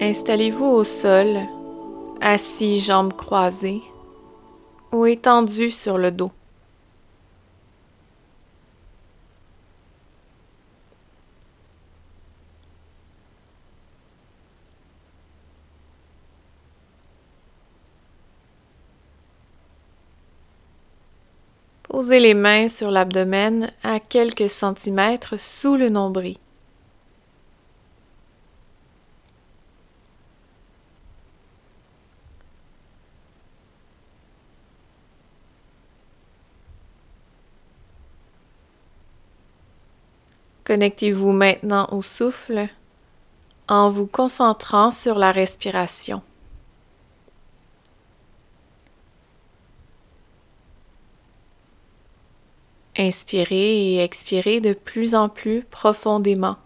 Installez-vous au sol, assis jambes croisées ou étendu sur le dos. Posez les mains sur l'abdomen à quelques centimètres sous le nombril. Connectez-vous maintenant au souffle en vous concentrant sur la respiration. Inspirez et expirez de plus en plus profondément.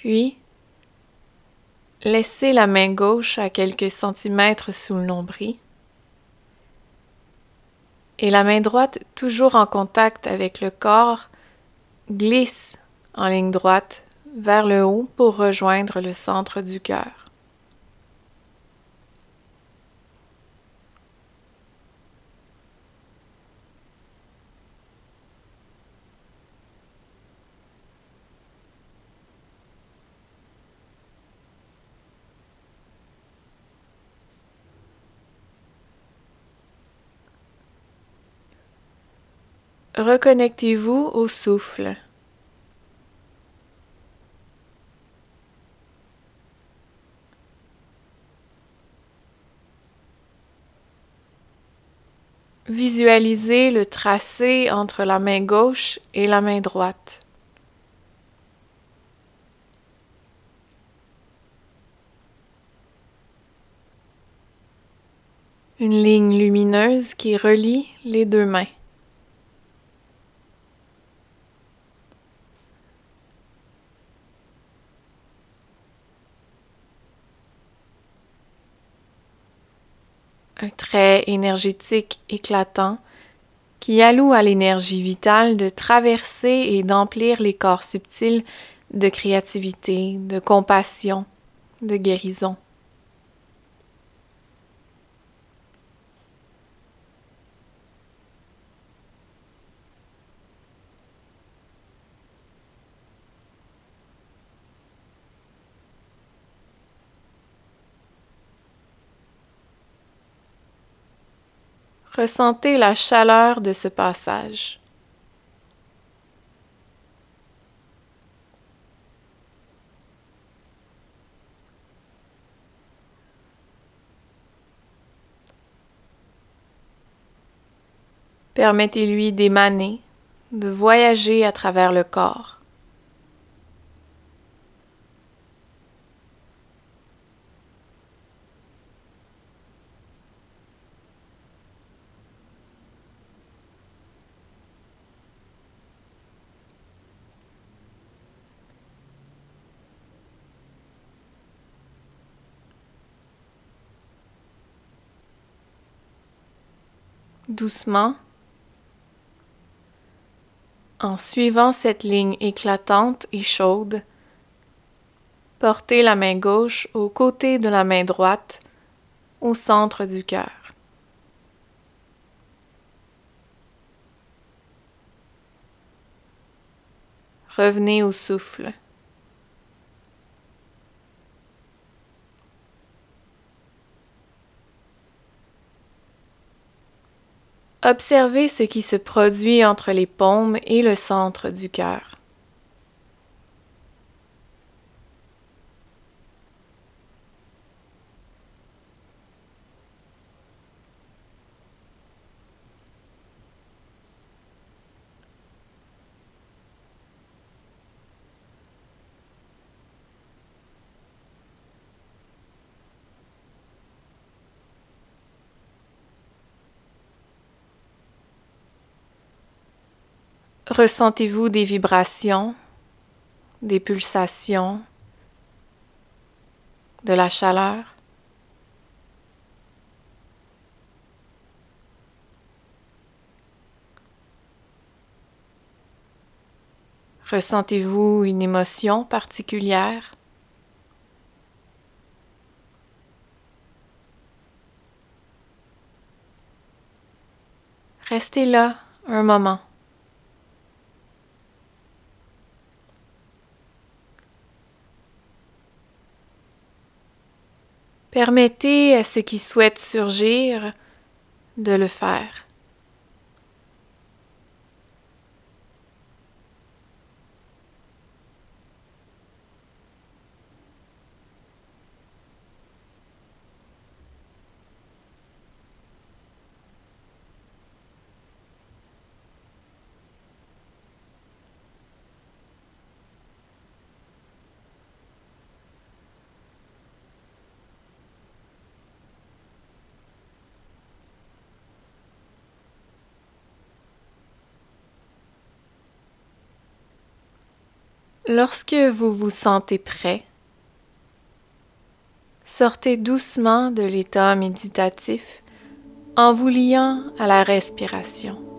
Puis, laissez la main gauche à quelques centimètres sous le nombril et la main droite, toujours en contact avec le corps, glisse en ligne droite vers le haut pour rejoindre le centre du cœur. Reconnectez-vous au souffle. Visualisez le tracé entre la main gauche et la main droite. Une ligne lumineuse qui relie les deux mains. Un trait énergétique éclatant qui alloue à l'énergie vitale de traverser et d'emplir les corps subtils de créativité, de compassion, de guérison. Ressentez la chaleur de ce passage. Permettez-lui d'émaner, de voyager à travers le corps. Doucement en suivant cette ligne éclatante et chaude. Portez la main gauche au côté de la main droite, au centre du cœur. Revenez au souffle. Observez ce qui se produit entre les paumes et le centre du cœur. Ressentez-vous des vibrations, des pulsations, de la chaleur? Ressentez-vous une émotion particulière? Restez là un moment. Permettez à ce qui souhaite surgir de le faire. Lorsque vous vous sentez prêt, sortez doucement de l'état méditatif en vous liant à la respiration.